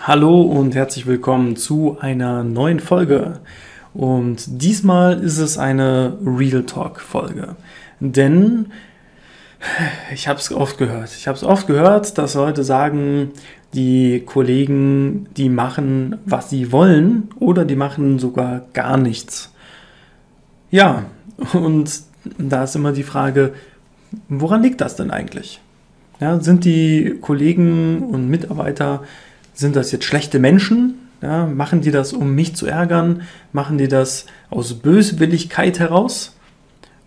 Hallo und herzlich willkommen zu einer neuen Folge. Und diesmal ist es eine Real Talk Folge. Denn ich habe es oft gehört. Ich habe es oft gehört, dass Leute sagen, die Kollegen, die machen, was sie wollen oder die machen sogar gar nichts. Ja, und da ist immer die Frage, woran liegt das denn eigentlich? Ja, sind die Kollegen und Mitarbeiter sind das jetzt schlechte Menschen? Ja, machen die das, um mich zu ärgern? Machen die das aus Böswilligkeit heraus?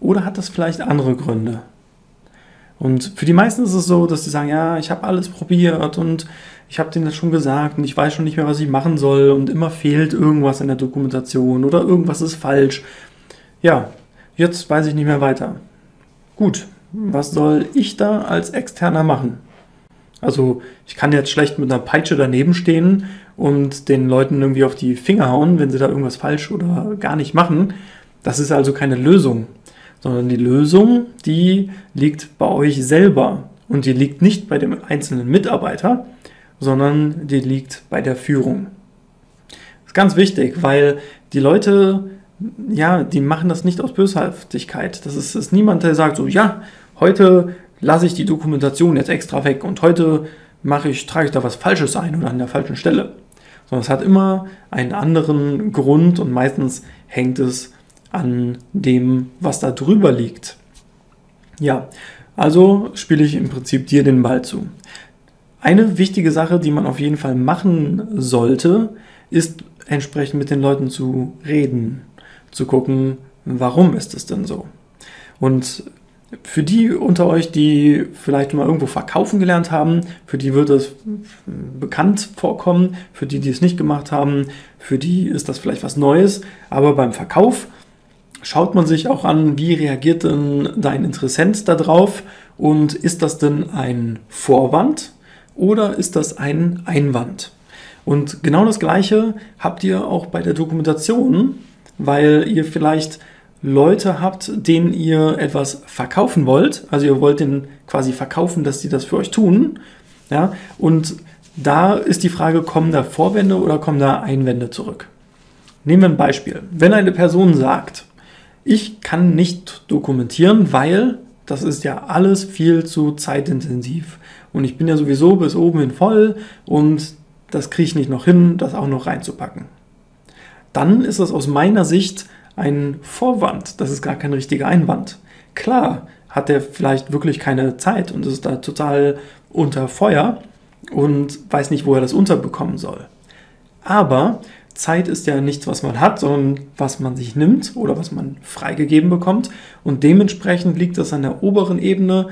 Oder hat das vielleicht andere Gründe? Und für die meisten ist es so, dass sie sagen, ja, ich habe alles probiert und ich habe denen das schon gesagt und ich weiß schon nicht mehr, was ich machen soll und immer fehlt irgendwas in der Dokumentation oder irgendwas ist falsch. Ja, jetzt weiß ich nicht mehr weiter. Gut, was soll ich da als Externer machen? Also ich kann jetzt schlecht mit einer Peitsche daneben stehen und den Leuten irgendwie auf die Finger hauen, wenn sie da irgendwas falsch oder gar nicht machen. Das ist also keine Lösung, sondern die Lösung, die liegt bei euch selber und die liegt nicht bei dem einzelnen Mitarbeiter, sondern die liegt bei der Führung. Das ist ganz wichtig, weil die Leute, ja, die machen das nicht aus Böshaftigkeit. Das ist, ist niemand, der sagt so, ja, heute lasse ich die Dokumentation jetzt extra weg und heute mache ich, trage ich da was Falsches ein oder an der falschen Stelle. Sondern es hat immer einen anderen Grund und meistens hängt es an dem, was da drüber liegt. Ja, also spiele ich im Prinzip dir den Ball zu. Eine wichtige Sache, die man auf jeden Fall machen sollte, ist entsprechend mit den Leuten zu reden, zu gucken, warum ist es denn so? Und für die unter euch, die vielleicht mal irgendwo verkaufen gelernt haben, für die wird es bekannt vorkommen. Für die, die es nicht gemacht haben, für die ist das vielleicht was Neues. Aber beim Verkauf schaut man sich auch an, wie reagiert denn dein Interessent darauf und ist das denn ein Vorwand oder ist das ein Einwand? Und genau das Gleiche habt ihr auch bei der Dokumentation, weil ihr vielleicht Leute habt, denen ihr etwas verkaufen wollt, also ihr wollt denen quasi verkaufen, dass sie das für euch tun, ja, und da ist die Frage, kommen da Vorwände oder kommen da Einwände zurück? Nehmen wir ein Beispiel. Wenn eine Person sagt, ich kann nicht dokumentieren, weil das ist ja alles viel zu zeitintensiv und ich bin ja sowieso bis oben hin voll und das kriege ich nicht noch hin, das auch noch reinzupacken. Dann ist das aus meiner Sicht ein Vorwand, das ist gar kein richtiger Einwand. Klar hat er vielleicht wirklich keine Zeit und ist da total unter Feuer und weiß nicht, wo er das unterbekommen soll. Aber Zeit ist ja nichts, was man hat, sondern was man sich nimmt oder was man freigegeben bekommt. Und dementsprechend liegt das an der oberen Ebene,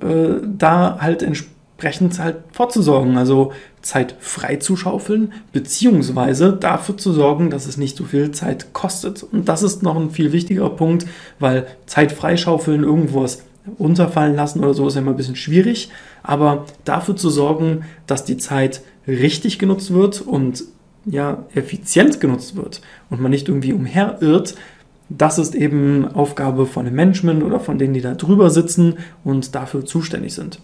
äh, da halt entsprechend halt vorzusorgen. Also Zeit freizuschaufeln, beziehungsweise dafür zu sorgen, dass es nicht so viel Zeit kostet. Und das ist noch ein viel wichtigerer Punkt, weil Zeit freischaufeln, irgendwo was unterfallen lassen oder so ist ja immer ein bisschen schwierig. Aber dafür zu sorgen, dass die Zeit richtig genutzt wird und ja, effizient genutzt wird und man nicht irgendwie umherirrt, das ist eben Aufgabe von dem Management oder von denen, die da drüber sitzen und dafür zuständig sind.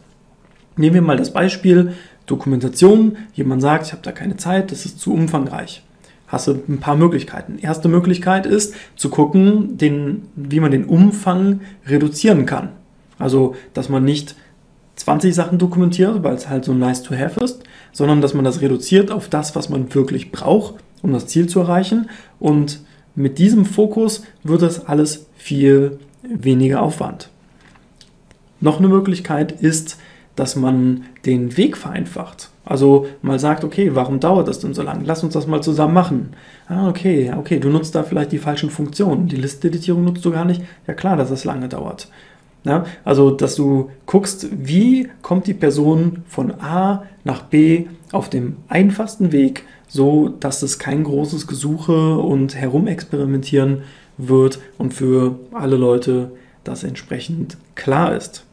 Nehmen wir mal das Beispiel Dokumentation. Jemand sagt, ich habe da keine Zeit, das ist zu umfangreich. Hast du ein paar Möglichkeiten. Erste Möglichkeit ist zu gucken, den, wie man den Umfang reduzieren kann. Also, dass man nicht 20 Sachen dokumentiert, weil es halt so nice to have ist, sondern dass man das reduziert auf das, was man wirklich braucht, um das Ziel zu erreichen. Und mit diesem Fokus wird das alles viel weniger Aufwand. Noch eine Möglichkeit ist, dass man den Weg vereinfacht. Also mal sagt, okay, warum dauert das denn so lange? Lass uns das mal zusammen machen. Ah, okay, okay, du nutzt da vielleicht die falschen Funktionen. Die Listeditierung nutzt du gar nicht. Ja klar, dass es lange dauert. Ja, also, dass du guckst, wie kommt die Person von A nach B auf dem einfachsten Weg, so dass es kein großes Gesuche und Herumexperimentieren wird und für alle Leute das entsprechend klar ist.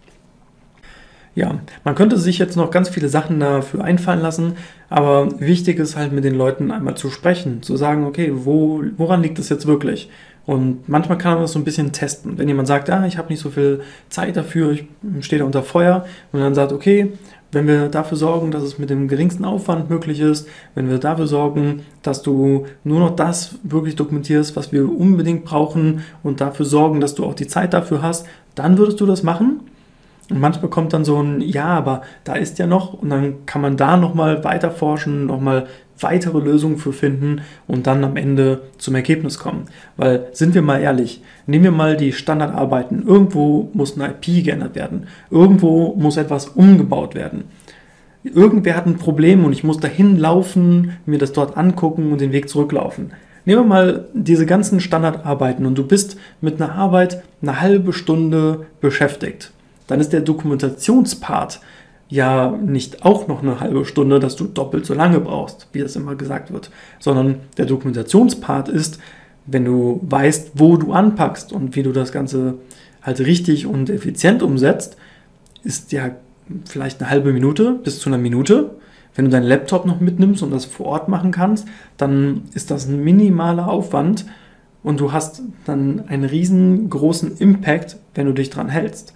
Ja, man könnte sich jetzt noch ganz viele Sachen dafür einfallen lassen, aber wichtig ist halt mit den Leuten einmal zu sprechen, zu sagen, okay, wo, woran liegt es jetzt wirklich? Und manchmal kann man das so ein bisschen testen. Wenn jemand sagt, ah, ich habe nicht so viel Zeit dafür, ich stehe da unter Feuer und dann sagt, okay, wenn wir dafür sorgen, dass es mit dem geringsten Aufwand möglich ist, wenn wir dafür sorgen, dass du nur noch das wirklich dokumentierst, was wir unbedingt brauchen und dafür sorgen, dass du auch die Zeit dafür hast, dann würdest du das machen. Und manchmal kommt dann so ein, ja, aber da ist ja noch, und dann kann man da nochmal weiter forschen, nochmal weitere Lösungen für finden und dann am Ende zum Ergebnis kommen. Weil, sind wir mal ehrlich, nehmen wir mal die Standardarbeiten. Irgendwo muss eine IP geändert werden. Irgendwo muss etwas umgebaut werden. Irgendwer hat ein Problem und ich muss dahin laufen, mir das dort angucken und den Weg zurücklaufen. Nehmen wir mal diese ganzen Standardarbeiten und du bist mit einer Arbeit eine halbe Stunde beschäftigt. Dann ist der Dokumentationspart ja nicht auch noch eine halbe Stunde, dass du doppelt so lange brauchst, wie das immer gesagt wird, sondern der Dokumentationspart ist, wenn du weißt, wo du anpackst und wie du das Ganze halt richtig und effizient umsetzt, ist ja vielleicht eine halbe Minute bis zu einer Minute. Wenn du deinen Laptop noch mitnimmst und das vor Ort machen kannst, dann ist das ein minimaler Aufwand und du hast dann einen riesengroßen Impact, wenn du dich dran hältst.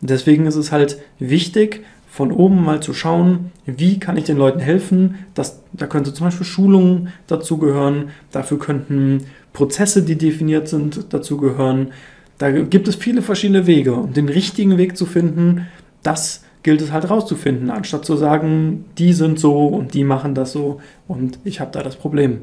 Deswegen ist es halt wichtig, von oben mal zu schauen, wie kann ich den Leuten helfen. Das, da könnte zum Beispiel Schulungen dazugehören, dafür könnten Prozesse, die definiert sind, dazugehören. Da gibt es viele verschiedene Wege. Um den richtigen Weg zu finden, das gilt es halt rauszufinden, anstatt zu sagen, die sind so und die machen das so und ich habe da das Problem.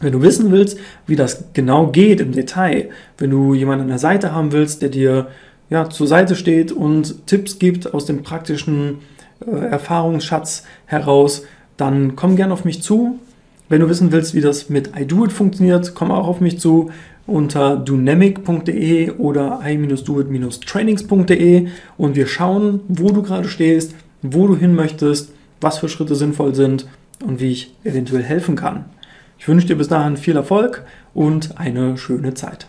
Wenn du wissen willst, wie das genau geht im Detail, wenn du jemanden an der Seite haben willst, der dir ja, zur Seite steht und Tipps gibt aus dem praktischen äh, Erfahrungsschatz heraus, dann komm gerne auf mich zu. Wenn du wissen willst, wie das mit iDoIt funktioniert, komm auch auf mich zu unter dynamic.de oder i-doit-trainings.de und wir schauen, wo du gerade stehst, wo du hin möchtest, was für Schritte sinnvoll sind und wie ich eventuell helfen kann. Ich wünsche dir bis dahin viel Erfolg und eine schöne Zeit.